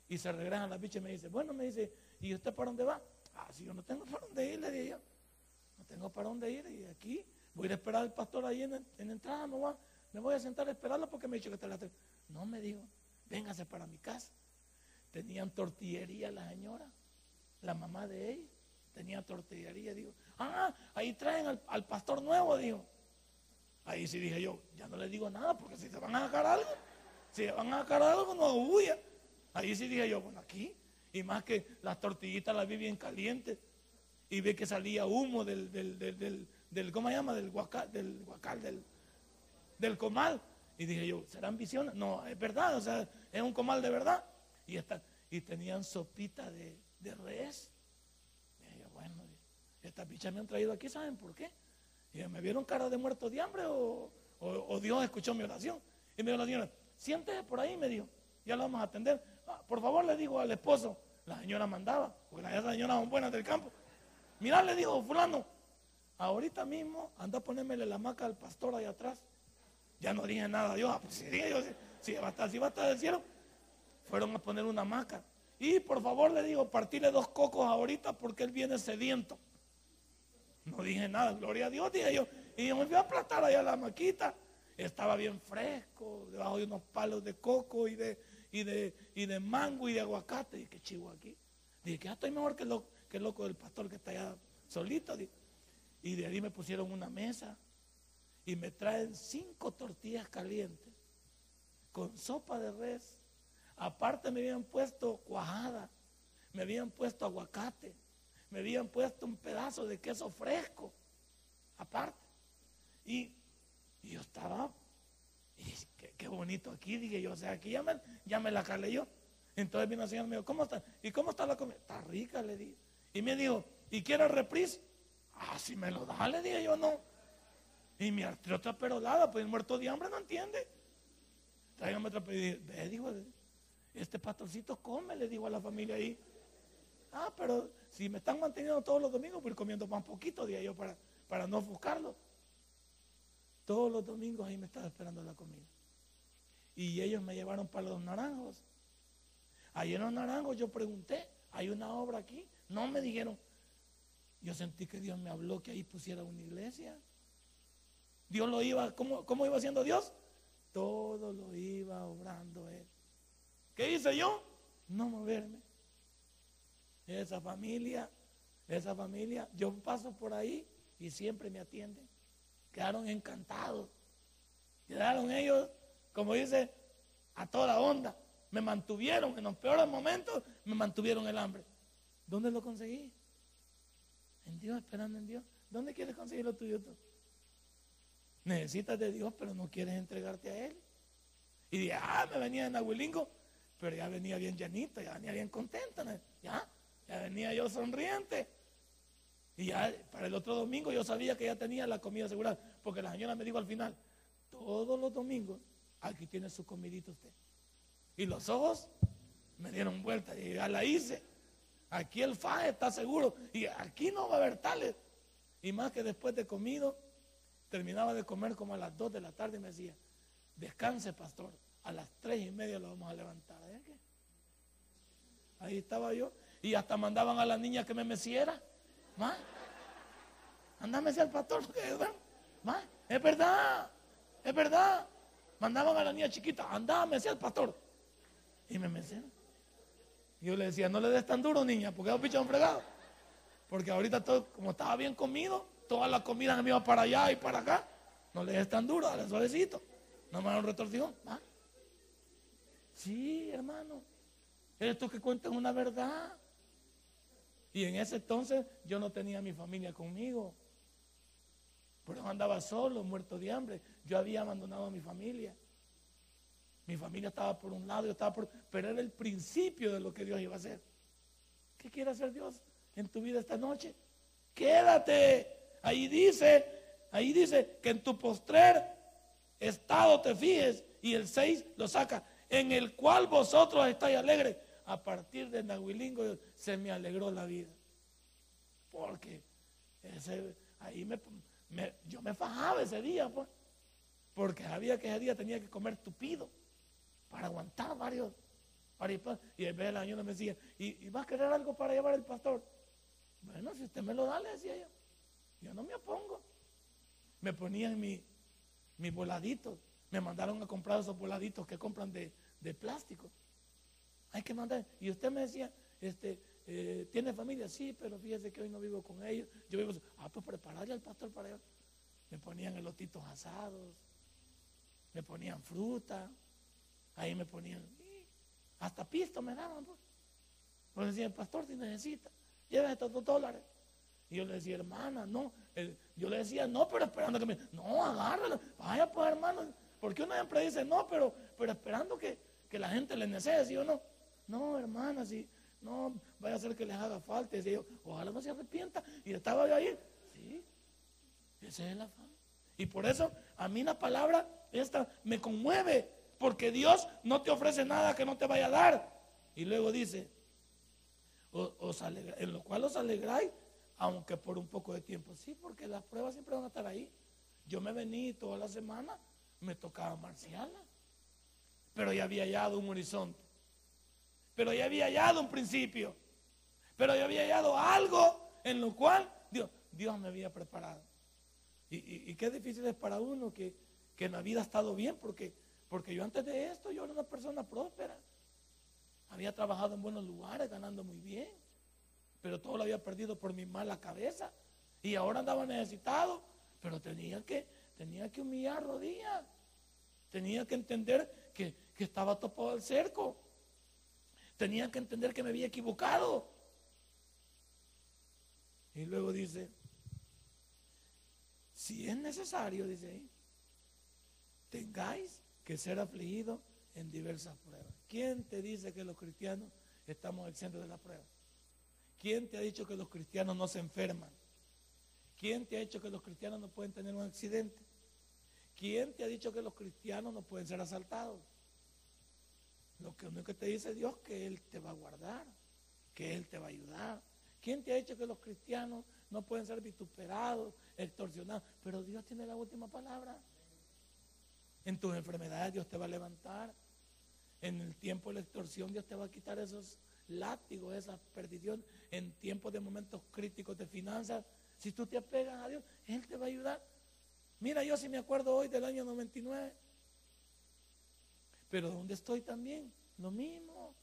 Speaker 2: y se regresan las bichas y me dice, bueno, me dice, ¿y usted para dónde va? Ah, si yo no tengo para dónde ir, le dije yo, no tengo para dónde ir y aquí voy a esperar al pastor ahí en, en entrada, me voy, a, me voy a sentar a esperarlo porque me ha dicho que te la No me dijo, véngase para mi casa. Tenían tortillería la señora, la mamá de ella tenía tortillería. Digo, ah, ahí traen al, pastor nuevo, dijo. Ahí sí dije yo, ya no le digo nada, porque si se van a sacar algo, si se van a sacar algo, no huya. Ahí sí dije yo, bueno, aquí, y más que las tortillitas las vi bien calientes, y vi que salía humo del, del, del, del, ¿cómo se llama? Del guacal, del guacal, del, del comal. Y dije yo, ¿serán visiones? No, es verdad, o sea, es un comal de verdad. Y, está, y tenían sopita de, de res estas bichas me han traído aquí, ¿saben por qué? Y me vieron cara de muerto de hambre o, Dios escuchó mi oración. Y me dijo la señora, siéntese por ahí, me dijo, ya lo vamos a atender. Ah, por favor, le digo al esposo, la señora mandaba, porque las señoras son buenas del campo. Mirá, le digo, fulano, ahorita mismo anda a ponérmele la maca al pastor ahí atrás. Ya no dije nada, yo, ah, pues si dije yo, si, va a estar, si va a estar del cielo, fueron a poner una maca. Y por favor le digo, partirle dos cocos ahorita porque él viene sediento. No dije nada, gloria a Dios, dije yo. Y me fui a aplastar allá la maquita. Estaba bien fresco, debajo de unos palos de coco y de, y de, y de mango y de aguacate. Y qué chivo aquí. Dije ya estoy mejor que el, loco, que el loco del pastor que está allá solito. Y de ahí me pusieron una mesa y me traen cinco tortillas calientes con sopa de res. Aparte me habían puesto cuajada, me habían puesto aguacate me habían puesto un pedazo de queso fresco, aparte. Y, yo estaba, y qué, bonito aquí, dije yo, o sea, aquí ya me, la calé yo. Entonces vino el señor y me dijo, ¿cómo está? ¿Y cómo está la comida? Está rica, le dije. Y me dijo, ¿y quiere reprise? Ah, si me lo da, le dije yo, no. Y mi otra perolada, pues el muerto de hambre no entiende. Tráigame otra, ve, dijo, este pastorcito come, le digo a la familia ahí. Ah, pero si me están manteniendo todos los domingos, voy comiendo más poquito, día yo, para, para no buscarlo. Todos los domingos ahí me estaba esperando la comida. Y ellos me llevaron para los naranjos. Ahí en los naranjos yo pregunté, ¿hay una obra aquí? No me dijeron. Yo sentí que Dios me habló que ahí pusiera una iglesia. Dios lo iba, ¿cómo, cómo iba haciendo Dios? Todo lo iba obrando Él. ¿Qué hice yo? No moverme. Esa familia, esa familia, yo paso por ahí y siempre me atienden. Quedaron encantados. Quedaron ellos, como dice, a toda onda. Me mantuvieron en los peores momentos, me mantuvieron el hambre. ¿Dónde lo conseguí? En Dios, esperando en Dios. ¿Dónde quieres conseguir lo tuyo tú? Necesitas de Dios, pero no quieres entregarte a Él. Y dije, ah, me venía en Aguilingo, pero ya venía bien llanito, ya venía bien contento. Ya, ya venía yo sonriente. Y ya para el otro domingo yo sabía que ya tenía la comida asegurada. Porque la señora me dijo al final, todos los domingos aquí tiene su comidita usted. Y los ojos me dieron vuelta y ya la hice. Aquí el faje está seguro. Y aquí no va a haber tales. Y más que después de comido, terminaba de comer como a las 2 de la tarde y me decía, descanse pastor, a las tres y media lo vamos a levantar. Ahí estaba yo y hasta mandaban a la niña que me meciera. ¿Ma? Anda a al pastor. ¿Ma? Es verdad. Es verdad. Mandaban a la niña chiquita. Anda a al pastor. Y me mecieron. Yo le decía, no le des tan duro, niña, porque es un pichón fregado. Porque ahorita todo, como estaba bien comido, toda la comida me iba para allá y para acá. No le des tan duro, dale suavecito. No me da un retorcijón. ¿ma? Sí, hermano. Esto que cuentan una verdad. Y en ese entonces yo no tenía a mi familia conmigo. Pero andaba solo, muerto de hambre. Yo había abandonado a mi familia. Mi familia estaba por un lado, yo estaba por... Pero era el principio de lo que Dios iba a hacer. ¿Qué quiere hacer Dios en tu vida esta noche? Quédate. Ahí dice, ahí dice que en tu postrer estado te fijes. Y el 6 lo saca. En el cual vosotros estáis alegres. A partir de Nahuilingo se me alegró la vida. Porque ahí me, yo me fajaba ese día, pues. Porque sabía que ese día tenía que comer tupido para aguantar varios. varios y el vez del año me decía, ¿Y, ¿y va a querer algo para llevar el pastor? Bueno, si usted me lo da, le decía yo. Yo no me opongo. Me ponían mi, mis voladitos. Me mandaron a comprar esos voladitos que compran de, plástico. Hay que mandar. Y usted me decía, este, eh, ¿tiene familia? Sí, pero fíjese que hoy no vivo con ellos. Yo vivo, ah, pues prepararle al pastor para ellos. Me ponían elotitos asados, me ponían fruta, ahí me ponían, hasta pisto me daban. Pues, pues decía, el pastor, si necesita, lleve estos dos dólares. Y yo le decía, hermana, no. Yo le decía, no, pero esperando que me. No, agárralo. Vaya, pues, hermano. Porque uno siempre dice, no, pero, pero esperando que, la gente le necesite, ¿sí o no? No, hermana, si no, vaya a ser que les haga falta. Y yo, ojalá no se arrepienta. Y estaba yo ahí. Sí, ese es el afán. Y por eso a mí la palabra esta me conmueve. Porque Dios no te ofrece nada que no te vaya a dar. Y luego dice, os en lo cual os alegráis aunque por un poco de tiempo. Sí, porque las pruebas siempre van a estar ahí. Yo me vení toda la semana, me tocaba marciala, pero ya había hallado un horizonte, pero ya había hallado un principio, pero ya había hallado algo en lo cual Dios, Dios me había preparado. Y, qué difícil es para uno que, que en la vida ha estado bien, porque, porque yo antes de esto yo era una persona próspera. Había trabajado en buenos lugares, ganando muy bien pero todo lo había perdido por mi mala cabeza. Y ahora andaba necesitado, pero tenía que, tenía que humillar rodillas. Tenía que entender que, que estaba topado el cerco. Tenía que entender que me había equivocado. Y luego dice, si es necesario, dice ahí, tengáis que ser afligidos en diversas pruebas. ¿Quién te dice que los cristianos estamos exentos de la prueba? ¿Quién te ha dicho que los cristianos no se enferman? ¿Quién te ha dicho que los cristianos no pueden tener un accidente? ¿Quién te ha dicho que los cristianos no pueden ser asaltados? Lo que único que te dice Dios es que Él te va a guardar, que Él te va a ayudar. ¿Quién te ha dicho que los cristianos no pueden ser vituperados, extorsionados? Pero Dios tiene la última palabra. En tus enfermedades Dios te va a levantar. En el tiempo de la extorsión Dios te va a quitar esos látigo, esa perdición en tiempos de momentos críticos de finanzas. Si tú te apegas a Dios, Él te va a ayudar. Mira, yo si me acuerdo hoy del año 99. Pero ¿dónde estoy también? Lo mismo.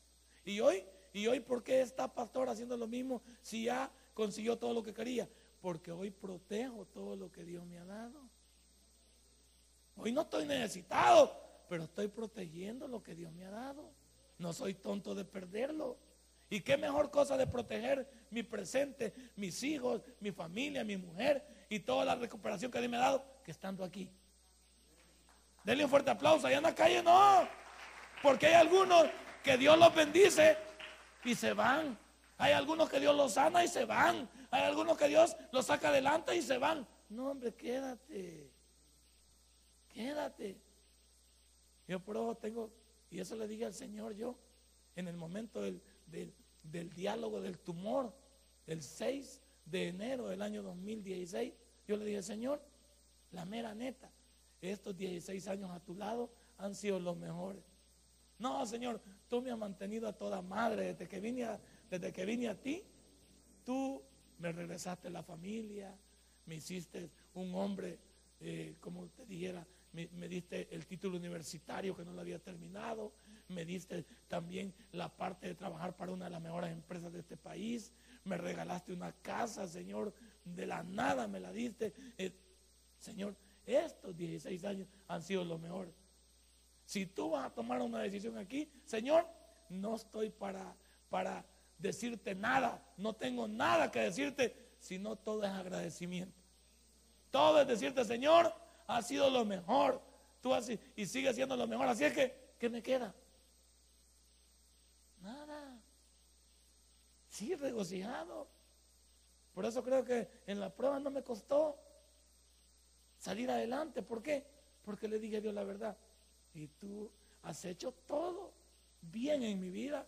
Speaker 2: Y hoy, y hoy, ¿por qué está pastor haciendo lo mismo si ya consiguió todo lo que quería? Porque hoy protejo todo lo que Dios me ha dado. Hoy no estoy necesitado, pero estoy protegiendo lo que Dios me ha dado. No soy tonto de perderlo. ¿Y qué mejor cosa de proteger mi presente, mis hijos, mi familia, mi mujer y toda la recuperación que Dios me ha dado que estando aquí? Denle un fuerte aplauso. Allá en la calle no. Porque hay algunos que Dios los bendice y se van. Hay algunos que Dios los sana y se van. Hay algunos que Dios los saca adelante y se van. No, hombre, quédate. Quédate. Yo por eso tengo, y eso le dije al Señor yo, en el momento del, del diálogo del tumor, el 6 de enero del año 2016, yo le dije, Señor, la mera neta, estos 16 años a tu lado han sido los mejores. No, Señor, tú me has mantenido a toda madre desde que vine a, desde que vine a ti. Tú me regresaste a la familia, me hiciste un hombre, eh, como te dijera, me, diste el título universitario que no lo había terminado, me diste también la parte de trabajar para una de las mejores empresas de este país, me regalaste una casa, Señor, de la nada me la diste. Eh, señor, estos 16 años han sido los mejores. Si tú vas a tomar una decisión aquí, Señor, no estoy para, para decirte nada, no tengo nada que decirte, sino todo es agradecimiento. Todo es decirte, Señor, ha sido lo mejor. Tú así y sigue siendo lo mejor. Así es que, ¿qué me queda? Nada. Sí, regocijado. Por eso creo que en la prueba no me costó salir adelante. ¿Por qué? Porque le dije a Dios la verdad. Y tú has hecho todo bien en mi vida.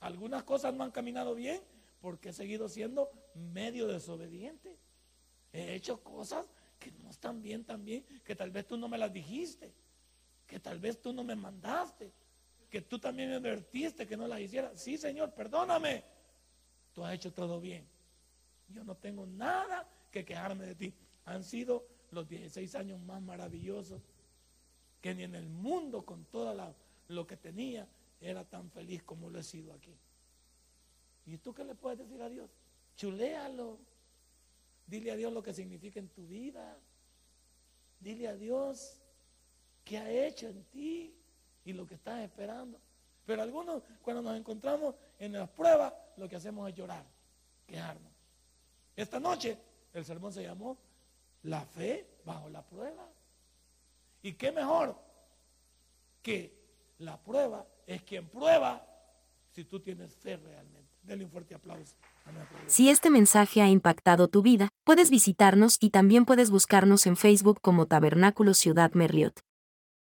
Speaker 2: Algunas cosas no han caminado bien porque he seguido siendo medio desobediente. He hecho cosas que no están bien también, que tal vez tú no me las dijiste, que tal vez tú no me mandaste, que tú también me advertiste que no las hiciera. Sí, Señor, perdóname. Tú has hecho todo bien. Yo no tengo nada que quejarme de ti. Han sido los 16 años más maravillosos que ni en el mundo con todo lo que tenía era tan feliz como lo he sido aquí. ¿Y tú qué le puedes decir a Dios? Chuléalo. Dile a Dios lo que significa en tu vida. Dile a Dios qué ha hecho en ti y lo que estás esperando. Pero algunos, cuando nos encontramos en las pruebas, lo que hacemos es llorar, quejarnos. Esta noche el sermón se llamó La fe bajo la prueba. ¿Y qué mejor que la prueba es quien prueba si tú tienes fe realmente? Denle un fuerte aplauso.
Speaker 3: Si este mensaje ha impactado tu vida, puedes visitarnos y también puedes buscarnos en Facebook como Tabernáculo Ciudad Merliot.